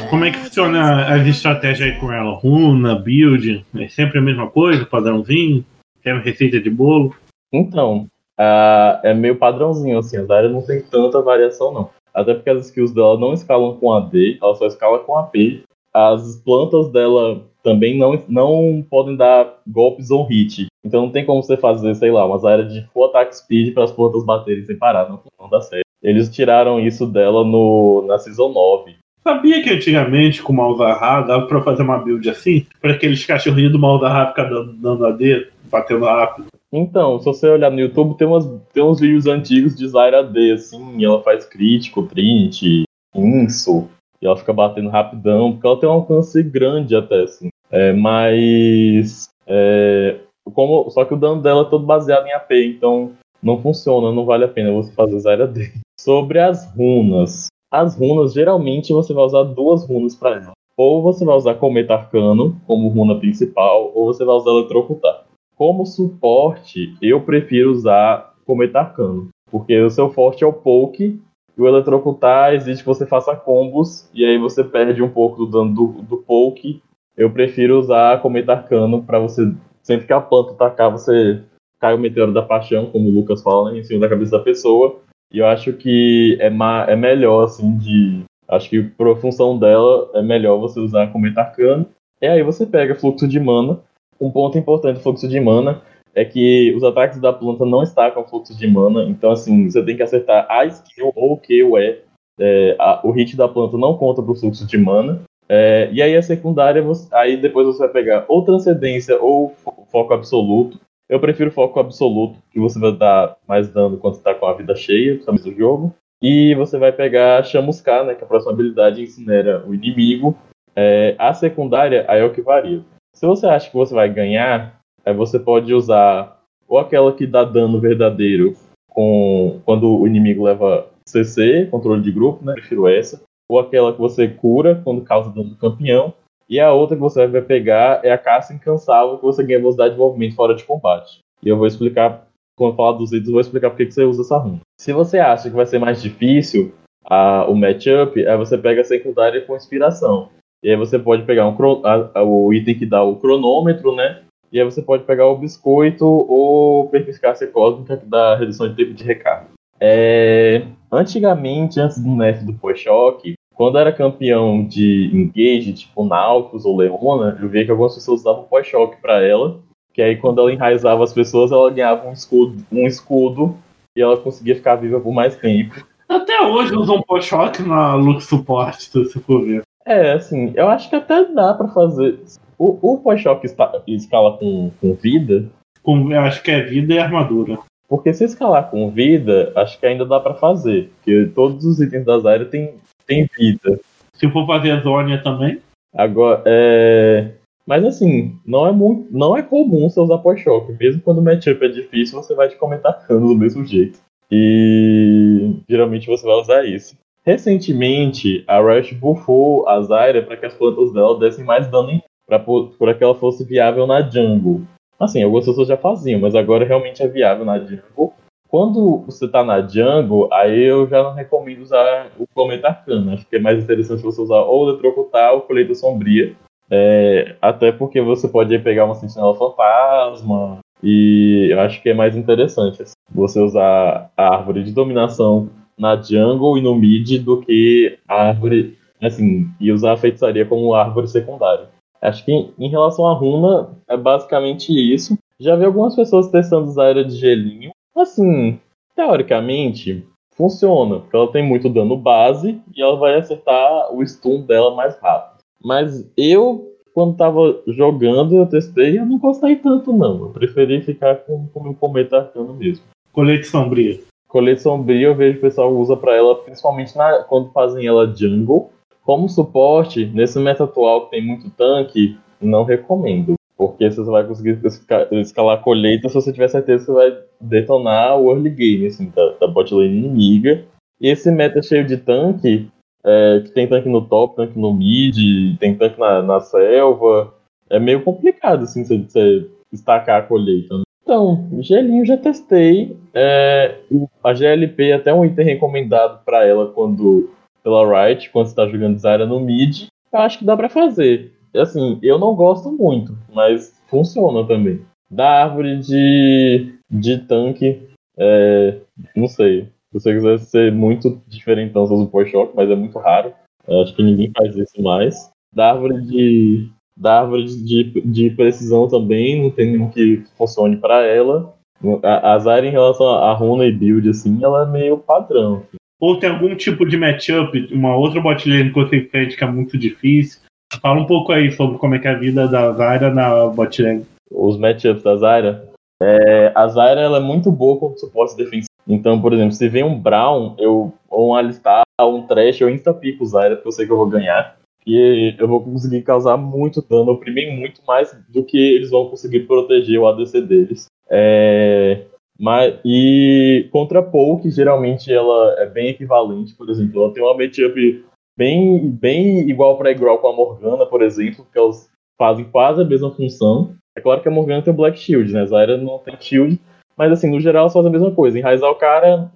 Como é que funciona as estratégias aí com ela? Runa, build? É sempre a mesma coisa, padrãozinho? É uma receita de bolo? Então, ah, é meio padrãozinho, assim, a Zarya não tem tanta variação, não. Até porque as skills dela não escalam com AD, ela só escala com AP. As plantas dela também não, não podem dar golpes on hit. Então não tem como você fazer, sei lá, umas áreas de full attack speed para as plantas baterem sem parar, não, não dá certo. Eles tiraram isso dela no, na Season 9. Sabia que antigamente com o Malzahar dava pra fazer uma build assim? Pra aqueles cachorrinhos do Malzahar ficar dando, dando AD, batendo rápido. Então, se você olhar no YouTube, tem, umas, tem uns vídeos antigos de Zyra D, assim, ela faz crítico, print, inso, e ela fica batendo rapidão, porque ela tem um alcance grande até, assim. É, mas. É, como, só que o dano dela é todo baseado em AP, então não funciona, não vale a pena você fazer Zyra D. Sobre as runas. As runas, geralmente você vai usar duas runas para ela. Ou você vai usar Cometa Arcano como runa principal, ou você vai usar Eletrocutar. Como suporte, eu prefiro usar Cometa Arcano. Porque o seu forte é o poke, e o Eletrocutar exige que você faça combos, e aí você perde um pouco do dano do, do poke. Eu prefiro usar Cometa Arcano para você, sempre que a planta atacar, você cai o Meteoro da Paixão, como o Lucas fala, né, em cima da cabeça da pessoa. E eu acho que é, ma é melhor, assim, de. Acho que por função dela é melhor você usar Cometa Arcano. E aí você pega fluxo de mana. Um ponto importante do fluxo de mana é que os ataques da planta não estacam fluxo de mana. Então, assim, você tem que acertar a skill ou o que o é. é a, o hit da planta não conta pro fluxo de mana. É, e aí a secundária, você, aí depois você vai pegar ou transcendência ou fo- foco absoluto. Eu prefiro foco absoluto, que você vai dar mais dano quando você tá com a vida cheia, principalmente do jogo. E você vai pegar Chamuscar, né, que é a próxima habilidade incinera o inimigo. É, a secundária, aí é o que varia. Se você acha que você vai ganhar, aí você pode usar ou aquela que dá dano verdadeiro com quando o inimigo leva CC, controle de grupo, né? Prefiro essa. Ou aquela que você cura quando causa dano do campeão. E a outra que você vai pegar é a caça incansável, que você ganha velocidade de movimento fora de combate. E eu vou explicar, quando eu falar dos itens, eu vou explicar por que você usa essa runa. Se você acha que vai ser mais difícil a- o matchup, aí você pega a secundária com inspiração. E aí você pode pegar um, a- a- o item que dá o cronômetro, né? E aí você pode pegar o biscoito ou perspicácia cósmica que dá redução de tempo de recarga. É, Antigamente, antes do nerf do Poishock, quando era campeão de engage, tipo Nautilus ou Leona, eu via que algumas pessoas usavam Poishock pra ela, que aí quando ela enraizava as pessoas, ela ganhava um escudo, um escudo e ela conseguia ficar viva por mais tempo. Até hoje usam Pochoque na Lux Support, se for ver. É, assim, eu acho que até dá pra fazer. O, o está- escala com, com vida, Com, eu acho que é vida e armadura. porque se escalar com vida, acho que ainda dá pra fazer. Porque todos os itens das áreas têm tem vida. Se for fazer a Zônia também, Agora, é. Mas assim, não é muito. Não é comum você usar pós-choque. Mesmo quando o matchup é difícil, você vai te comentar cano do mesmo jeito. E geralmente você vai usar isso. Recentemente, a Rush buffou a Zyra para que as plantas dela dessem mais dano para que ela fosse viável na jungle. Assim, algumas pessoas já faziam, mas agora realmente é viável na jungle. Quando você tá na jungle, aí eu já não recomendo usar o Cometa Arcano. Acho que é mais interessante você usar ou o Eletrocutar ou Colheita Sombria. É, até porque você pode pegar uma Sentinela Fantasma. E eu acho que é mais interessante assim, você usar a árvore de dominação na jungle e no mid do que a árvore. Assim, e usar a feitiçaria como árvore secundária. Acho que em, em relação à runa, é basicamente isso. Já vi algumas pessoas testando usar a era de gelinho. Assim, teoricamente, funciona, porque ela tem muito dano base e ela vai acertar o stun dela mais rápido. Mas eu, quando tava jogando, eu testei eu não gostei tanto, não. Eu preferi ficar com com o meu cometa arcano mesmo. colete sombria. Colete sombrio eu vejo o pessoal usa pra ela, principalmente na- quando fazem ela jungle. Como suporte, nesse meta atual que tem muito tanque, não recomendo. Porque você só vai conseguir esca- escalar a colheita se você tiver certeza que você vai detonar o early game, assim, da, da bot lane inimiga. E esse meta cheio de tanque, é, que tem tanque no top, tanque no mid, tem tanque na, na selva, é meio complicado, assim, você, você estacar a colheita. né? Então, gelinho já testei. É, a GLP é até um item recomendado pra ela quando pela Riot, quando você tá jogando Zarya no mid. Eu acho que dá pra fazer. Assim, eu não gosto muito, mas funciona também. Da árvore de, de tanque, é, não sei. Se você quiser ser muito diferentão, você usa o Power mas é muito raro. Eu acho que ninguém faz isso mais. Da árvore de, da árvore de, de precisão também, não tem nenhum que funcione para ela. A, a Zyra, em relação a runa e build, assim, ela é meio padrão. Ou tem algum tipo de matchup, uma outra botlane que você enfrenta que é muito difícil. Fala um pouco aí sobre como é que é a vida da Zyra na botlane. Os matchups da Zyra. É, a Zyra ela é muito boa como suporte defensivo. Então, por exemplo, se vem um Brown, eu, ou um Alistar, um Trash, eu insta-pico o Zyra, porque eu sei que eu vou ganhar. E eu vou conseguir causar muito dano, oprimir muito mais do que eles vão conseguir proteger o ADC deles. É, mas, e contra a Poke, geralmente ela é bem equivalente, por exemplo, ela tem uma matchup bem, bem igual para igual com a Morgana, por exemplo, que elas fazem quase a mesma função. É claro que a Morgana tem o Black Shield, né? A Zyra não tem Shield, mas assim, no geral elas fazem a mesma coisa. Enraizar o cara,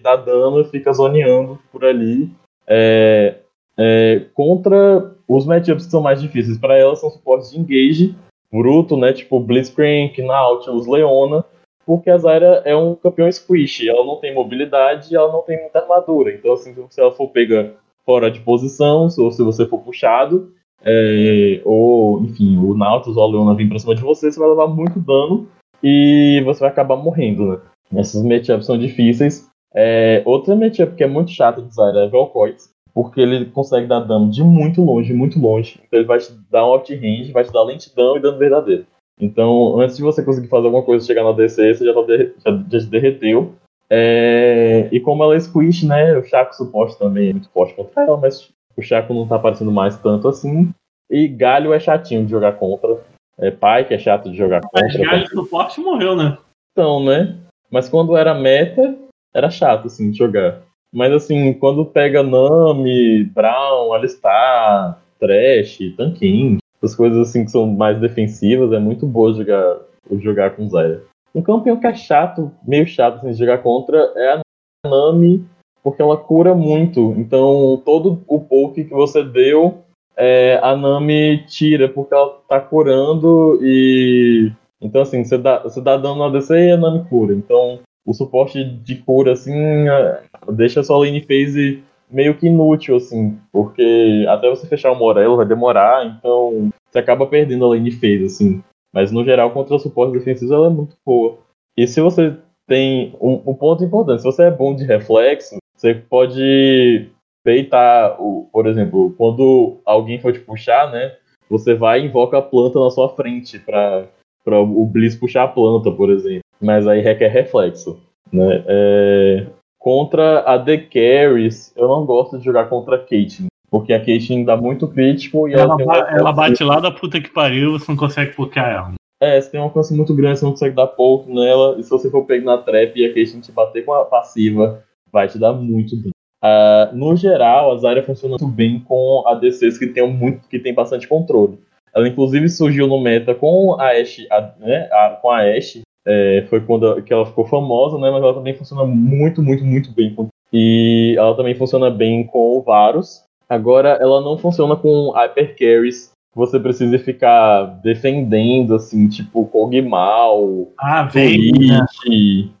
dá dano, fica zoneando por ali. É, é, contra os matchups que são mais difíceis para elas são suportes de engage, bruto, né? Tipo Blitzcrank, Nautilus, Leona, porque a Zyra é um campeão squish, ela não tem mobilidade e ela não tem muita armadura. Então, assim, se ela for pega fora de posição, ou se você for puxado, é, ou enfim, o Nautilus ou a Leona vir pra cima de você, você vai levar muito dano e você vai acabar morrendo, né? Esses matchups são difíceis. É, outra matchup que é muito chata de Zyra é Velcoits porque ele consegue dar dano de muito longe, muito longe. Então ele vai te dar um out-range, vai te dar lentidão e dano verdadeiro. Então, antes de você conseguir fazer alguma coisa chegar na DC, você já, tá já, já derreteu. É, e como ela é squish, né? O Chaco suporte também é muito forte contra ela, mas o Chaco não tá aparecendo mais tanto assim. E Galho é chatinho de jogar contra. É pai que é chato de jogar contra. Mas Galho suporte morreu, né? Então, né? Mas quando era meta, era chato, assim, de jogar. Mas assim, quando pega Nami, Brown, Alistar, Trash, Tankin, as coisas assim que são mais defensivas, é muito boa jogar, jogar com Zyra. Um campeão que é chato, meio chato assim, de jogar contra é a Nami, porque ela cura muito. Então todo o poke que você deu, é, a Nami tira, porque ela tá curando e. Então assim, você dá, você dá dano na DC e a Nami cura. Então o suporte de cura, assim, é, deixa a sua lane phase meio que inútil, assim, porque até você fechar o Morello vai demorar, então você acaba perdendo a lane phase, assim. Mas no geral, contra o suporte defensivo, ela é muito boa. E se você tem um, um ponto importante, se você é bom de reflexo, você pode peitar, o, por exemplo, quando alguém for te puxar, né? Você vai e invoca a planta na sua frente para o Blitz puxar a planta, por exemplo mas aí requer reflexo. Né? É... Contra a The Carries, eu não gosto de jogar contra a Caitlyn, porque a Caitlyn dá muito crítico e ela, ela, ela bate lá da puta que pariu você não consegue bloquear ela. É, você tem um alcance muito grande, você não consegue dar pouco nela, e se você for pegar na trap e a Caitlyn te bater com a passiva, vai te dar muito dano. Uh, no geral, a Zarya funciona muito bem com ADCs que tem, muito, que tem bastante controle. Ela inclusive surgiu no meta com a Ashe, a, né, a, com a Ashe é, foi quando que ela ficou famosa, né? Mas ela também funciona muito, muito, muito bem. E ela também funciona bem com o Varus. Agora, ela não funciona com Hyper Carries. Você precisa ficar defendendo, assim, tipo Kog'Maw, ah, Vayne, né?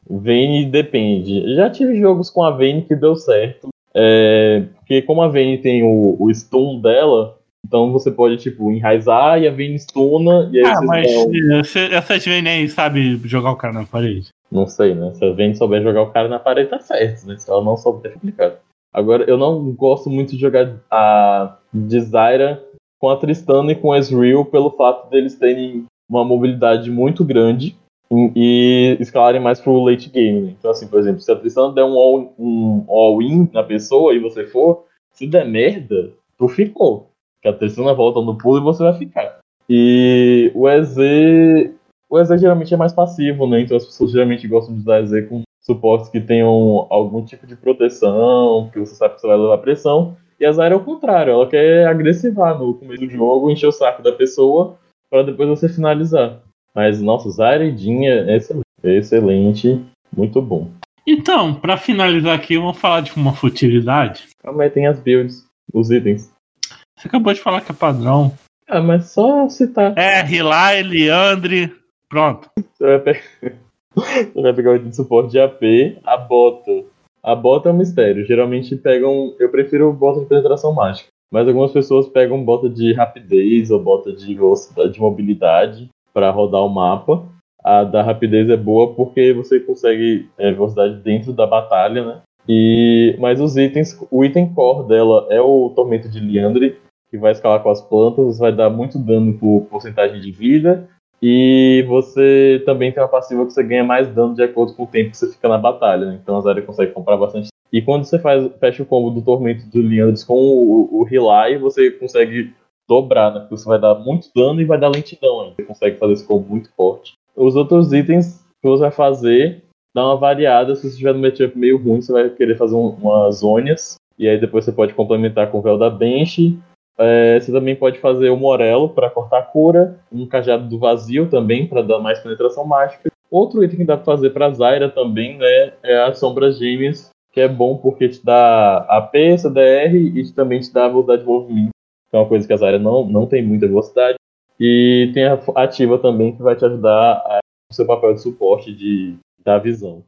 Vayne depende. Já tive jogos com a Vayne que deu certo. É, porque como a Vayne tem o, o stun dela, então você pode, tipo, enraizar e a Vayne stuna. E aí ah, mas vão... essas Vayne aí sabe jogar o cara na parede? Não sei, né? Se a Vayne souber jogar o cara na parede, tá certo, né? Se ela não souber, é complicado. Agora, eu não gosto muito de jogar a Desire com a Tristana e com a Ezreal pelo fato deles terem uma mobilidade muito grande e escalarem mais pro late game. Né? Então, assim, por exemplo, se a Tristana der um all-in um all na pessoa e você for, se der merda, tu ficou que a terceira volta no pulo e você vai ficar. E o EZ. O EZ geralmente é mais passivo, né? Então as pessoas geralmente gostam de usar EZ com suportes que tenham algum tipo de proteção, que você sabe que você vai levar pressão. E a Zyra é o contrário, ela quer agressivar no começo do jogo, encher o saco da pessoa, para depois você finalizar. Mas, nossa, Zyra e Dinha é excelente, é excelente, muito bom. Então, para finalizar aqui, vamos falar de uma futilidade. Calma aí, tem as builds, os itens. Você acabou de falar que é padrão. Ah, mas só citar. É, Rilai, Leandre, Pronto. Você vai, pegar o item de suporte de AP, a bota. A bota é um mistério. Geralmente pegam. Eu prefiro bota de penetração mágica. Mas algumas pessoas pegam bota de rapidez ou bota de velocidade, de mobilidade para rodar o mapa. A da rapidez é boa porque você consegue é, velocidade dentro da batalha, né? E, mas os itens, o item core dela é o Tormento de Liandre, que vai escalar com as plantas, vai dar muito dano por porcentagem de vida. E você também tem uma passiva que você ganha mais dano de acordo com o tempo que você fica na batalha. Né? Então a Zarya consegue comprar bastante. E quando você faz, fecha o combo do Tormento do Liandres com o, o Relay, você consegue dobrar, né? Porque você vai dar muito dano e vai dar lentidão ainda. Você consegue fazer esse combo muito forte. Os outros itens que você vai fazer dá uma variada. Se você estiver no matchup meio ruim, você vai querer fazer um, umas zônias. E aí depois você pode complementar com o véu da Bench. É, você também pode fazer o Morelo para cortar a cura, um cajado do vazio também para dar mais penetração mágica. Outro item que dá para fazer para Zyra também né, é as sombras gêmeas, que é bom porque te dá AP, CDR e também te dá velocidade de movimento, que é uma coisa que a Zyra não, não tem muita velocidade. E tem a ativa também que vai te ajudar no seu papel de suporte de, da visão.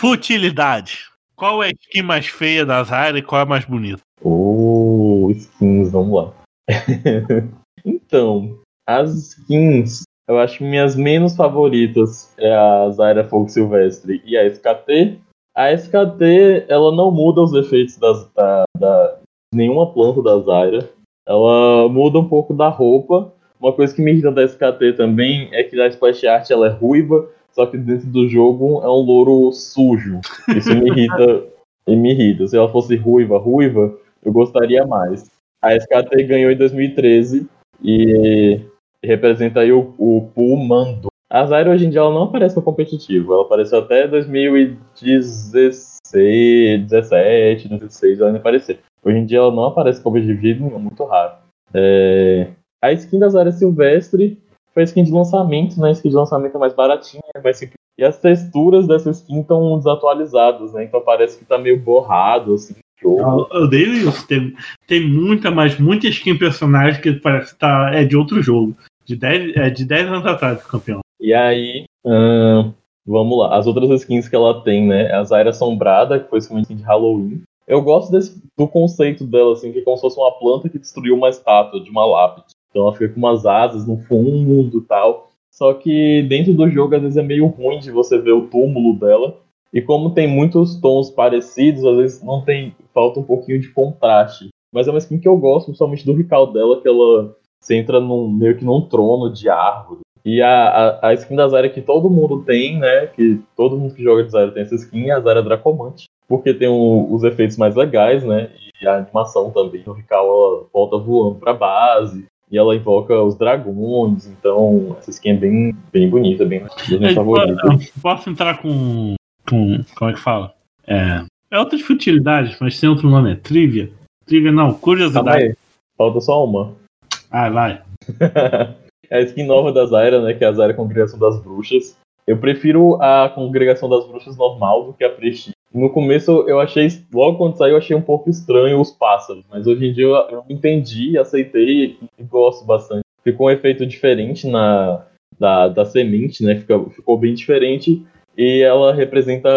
Futilidade. Qual é a skin mais feia da Zyra e qual é a mais bonita? Oh, skins, vamos lá. então, as skins, eu acho que minhas menos favoritas é a Zyra Fogo Silvestre e a SKT. A SKT, ela não muda os efeitos das, da, da nenhuma planta da Zyra. Ela muda um pouco da roupa. Uma coisa que me irrita da SKT também é que a splash art ela é ruiva, só que dentro do jogo é um louro sujo. Isso me irrita e me irrita. Se ela fosse ruiva, ruiva, eu gostaria mais. A SKT ganhou em 2013 e representa aí o, o pool Mando. A Zyra hoje em dia ela não aparece no competitivo, ela apareceu até 2016, 17, 2016, ela ainda apareceu. Hoje em dia ela não aparece no competitivo nenhum, muito raro. É... A skin da Zyra Silvestre foi a skin de lançamento, né? A skin de lançamento é mais baratinha, mais simples. E as texturas dessa skin estão desatualizadas, né? Então parece que tá meio borrado, assim. Eu odeio isso. Tem, tem muita, mas muita skin personagem que parece que tá, é de outro jogo. De 10, é de 10 anos atrás, campeão. E aí, ahn, vamos lá. As outras skins que ela tem, né? A Zyra Assombrada, que foi uma skin de Halloween. Eu gosto desse- do conceito dela, assim, que é como se fosse uma planta que destruiu uma estátua de uma lápide. Então ela fica com umas asas no fundo tal. Só que dentro do jogo, às vezes, é meio ruim de você ver o túmulo dela. E como tem muitos tons parecidos, às vezes não tem. falta um pouquinho de contraste. Mas é uma skin que eu gosto, principalmente do rical dela, que ela você entra num, meio que num trono de árvore. E a, a, a skin da Zyra que todo mundo tem, né? Que todo mundo que joga de Zyra tem essa skin, é a Zyra Dracomante. Porque tem o- os efeitos mais legais, né? E a animação também. O Rical ela volta voando pra base. E ela invoca os dragões. Então, essa skin é bem, bem bonita, bem É, favoritas. eu posso entrar com, com. Como é que fala? É, é outras futilidades, mas tem outro nome, é trivia. Trivia não, curiosidade. Falta só uma. Ah, vai. É a skin nova da Zyra, né? Que é a Zyra Congregação das Bruxas. Eu prefiro a Congregação das Bruxas normal do que a Prestige. No começo eu achei, logo quando saiu, eu achei um pouco estranho os pássaros, mas hoje em dia eu, eu entendi, aceitei e gosto bastante. Ficou um efeito diferente na da, da semente, né? Fica, ficou bem diferente e ela representa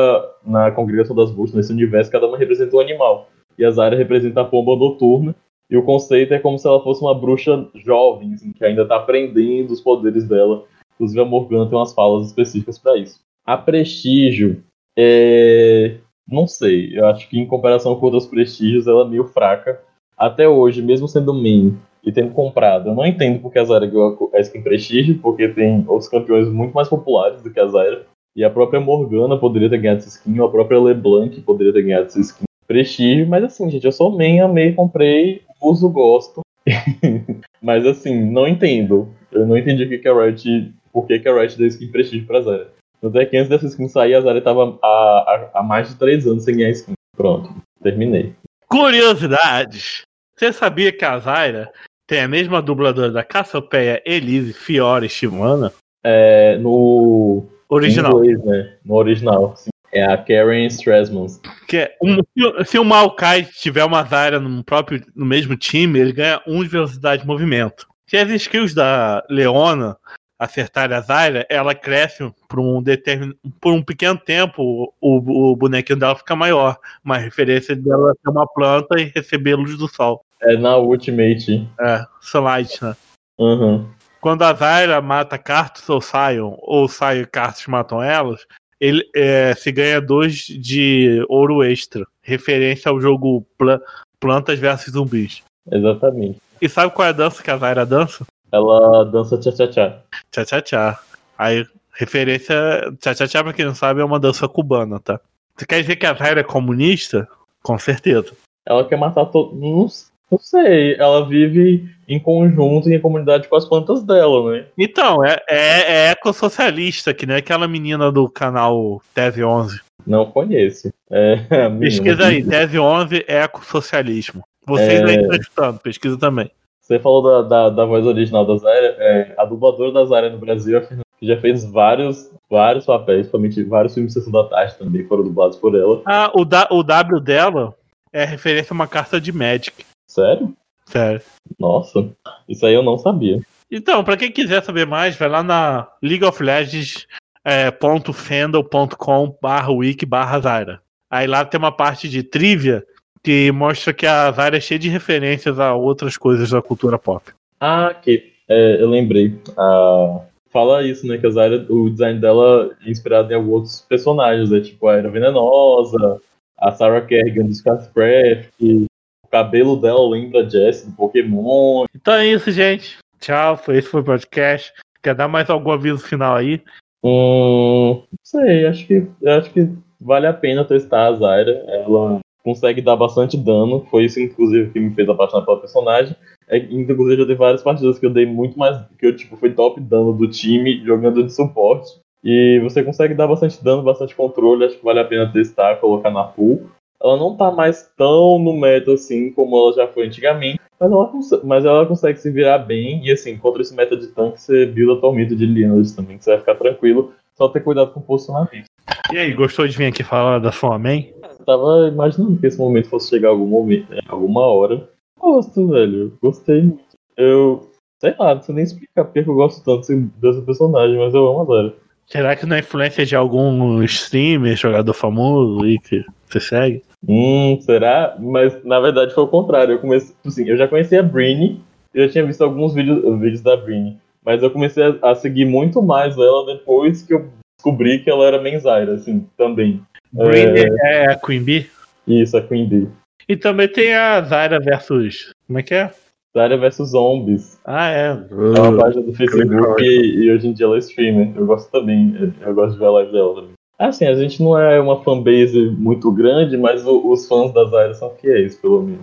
na Congregação das Bruxas, nesse universo, cada uma representa um animal. E a Zyra representa a pomba noturna. E o conceito é como se ela fosse uma bruxa jovem, assim, que ainda tá aprendendo os poderes dela. Inclusive a Morgana tem umas falas específicas para isso. A Prestígio, é... não sei, eu acho que em comparação com outros Prestígios, ela é meio fraca. Até hoje, mesmo sendo main e tendo comprado, eu não entendo porque a Zyra ganhou a skin Prestígio, porque tem outros campeões muito mais populares do que a Zyra. E a própria Morgana poderia ter ganhado essa skin, ou a própria LeBlanc poderia ter ganhado essa skin prestígio, mas assim, gente, eu sou main, amei, comprei, uso, gosto. mas assim, não entendo. Eu não entendi o que a Riot, por que a Riot deu skin prestígio pra Zara. Tanto é que antes dessa skin sair, a Zara tava há, há, mais de 3 anos sem ganhar skin. Pronto, terminei. Curiosidades. Você sabia que a Zyra tem a mesma dubladora da Cassiopeia, Elise Fiore Shimana. É, no Original. inglês, né? No original. sim. É a Karen Strasman. Que é um- se- o Maokai tiver uma Zaira no próprio no mesmo time, ele ganha 1 de velocidade de movimento. Se as skills da Leona acertarem a Zaira, ela cresce por um determin... por um pequeno tempo, o, o bonequinho dela fica maior. Uma referência dela ser uma planta e receber luz do sol. É na Ultimate. É, Sunlight, né? Uhum. Quando a Zaira mata Cartus ou Sion, ou Sion e Cartus matam elas, ele é, se ganha dois de ouro extra. Referência ao jogo Pla- Plantas versus Zumbis. Exatamente. E sabe qual é a dança que a Zaira dança? Ela dança tchá-tchá-tchá. Tchá tchá tchá. Aí, referência. Tchá tchá tchá, pra quem não sabe, é uma dança cubana, tá? Você quer dizer que a Zaira é comunista? Com certeza. Ela quer matar todo. Não, não sei. Ela vive em conjunto e em comunidade com as plantas dela, né? Então, é, é, é ecossocialista, que nem aquela menina do canal Tese 11. Não conheço. É, menina Pesquisa aí, tese 11 é ecossocialismo. Vocês É. aí estão pesquisa também. Você falou da, da, da voz original da Zarya. É, a dubladora da Zarya no Brasil é a Fernanda, que já fez vários, vários papéis, principalmente vários filmes de Sessão da Tarde também foram dublados por ela. Ah, o, da, o W dela é referência a uma carta de Magic. Sério? Sério. Nossa, isso aí eu não sabia. Então, pra quem quiser saber mais, vai lá na League of Legends é, ponto fandom ponto com barra wiki barra Zyra. Aí lá tem uma parte de trivia que mostra que a Zyra é cheia de referências a outras coisas da cultura pop. Ah, que é, eu lembrei. Ah, fala isso, né? Que a Zarya, o design dela é inspirado em alguns outros personagens, né? Tipo a Era Venenosa, a Sarah Kerrigan do StarCraft, o cabelo dela lembra a Jessie do Pokémon. Então é isso, gente. Tchau, foi esse foi o podcast. Quer dar mais algum aviso final aí? Hum, não sei, acho que, acho que vale a pena testar a Zyra. Ela consegue dar bastante dano. Foi isso, inclusive, que me fez apaixonar pela personagem. É, inclusive, eu dei várias partidas que eu dei muito mais. que eu tipo, fui top dano do time jogando de suporte. E você consegue dar bastante dano, bastante controle. Acho que vale a pena testar, colocar na pool. Ela não tá mais tão no meta assim como ela já foi antigamente. Mas ela, mas ela consegue se virar bem. E assim, contra esse meta de tanque, você builda Tormento de Lianas também, que você vai ficar tranquilo. Só ter cuidado com o posicionamento. E aí, gostou de vir aqui falar da sua main? Eu tava imaginando que esse momento fosse chegar algum momento, né, alguma hora. Gosto, velho. Gostei muito. Eu. Sei lá, não sei nem explicar porque que eu gosto tanto desse- dessa personagem, mas eu amo a Zara. Será que não é influência de algum streamer, jogador famoso aí que você segue? Hum, será? Mas na verdade foi o contrário. Eu comecei. Assim, eu já conhecia a Britney, eu já tinha visto alguns vídeos, vídeos da Britney. Mas eu comecei a, a seguir muito mais ela depois que eu descobri que ela era Menzaira, assim, também. Britney é a Queen Bee? Isso, a Queen Bee. E também tem a Zyra versus. Como é que é? Zara vs Zombies. Ah, é. É uma página do Facebook e, e hoje em dia ela é streamer. Eu gosto também, eu, gosto de ver a live dela também. Assim, a gente não é uma fanbase muito grande, mas o- os fãs da Zyra são fiéis, pelo menos.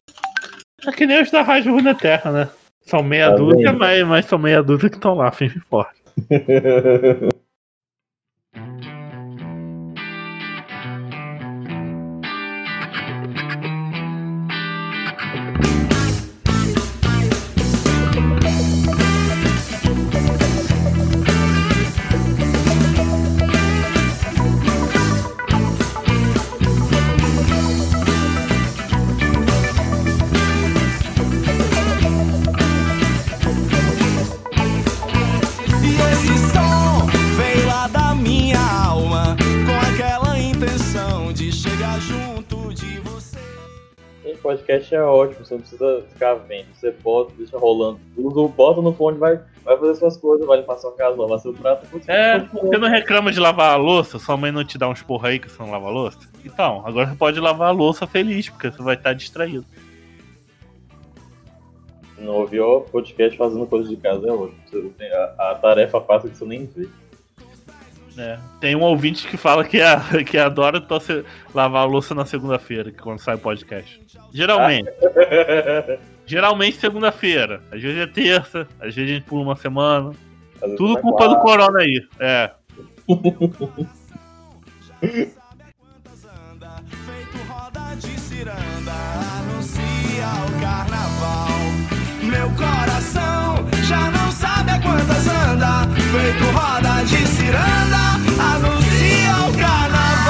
É que nem os da Rádio Runa Terra, né? São meia Tá dúzia, vendo? mas, mas são meia dúzia que estão lá, firme e forte. podcast é ótimo, você não precisa ficar vendo. Você bota, deixa rolando. Usa, bota no fone, vai, vai fazer suas coisas, vai limpar sua casa, lavar seu prato. É, você não reclama de lavar a louça, sua mãe não te dá uns porra aí que você não lava a louça? Então, agora você pode lavar a louça feliz, porque você vai estar distraído. Não ouviu o podcast fazendo coisa de casa, é ótimo. A, a tarefa passa que você nem vê. É. Tem um ouvinte que fala que, a, que adora você lavar a louça na segunda-feira, que quando sai o podcast. Geralmente. Geralmente segunda-feira. Às vezes é terça, às vezes a gente pula uma semana. Tudo vai culpa do corona aí. É. Feito roda de ciranda, anuncia o carnaval. Meu coração de quantas anda, feito roda de ciranda, anuncia o carnaval.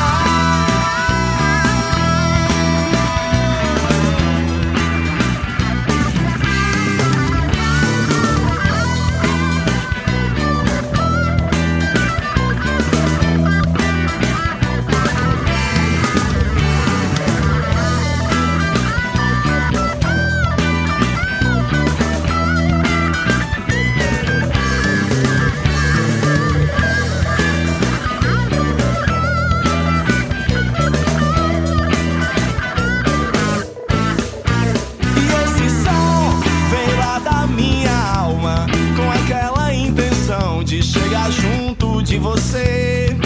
Você.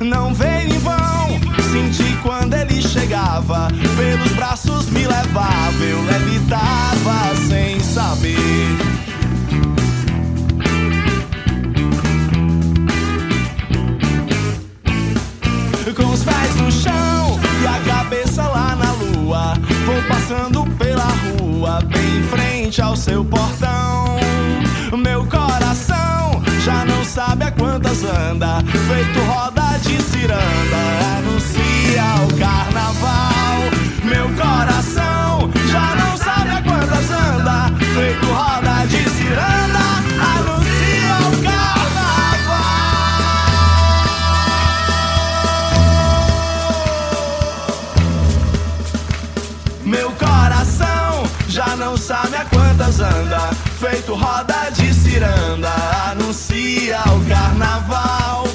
Não veio em vão, senti quando ele chegava, pelos braços me levava, eu levitava sem saber. Com os pés no chão e a cabeça lá na lua, vou passando pela rua, bem em frente ao seu portão. Meu sabe a quantas anda, feito roda de ciranda, anuncia o carnaval. Meu coração já não sabe a quantas anda, feito roda de ciranda, anuncia o carnaval. Meu coração já não sabe a quantas anda, feito roda de ciranda, anuncia o carnaval.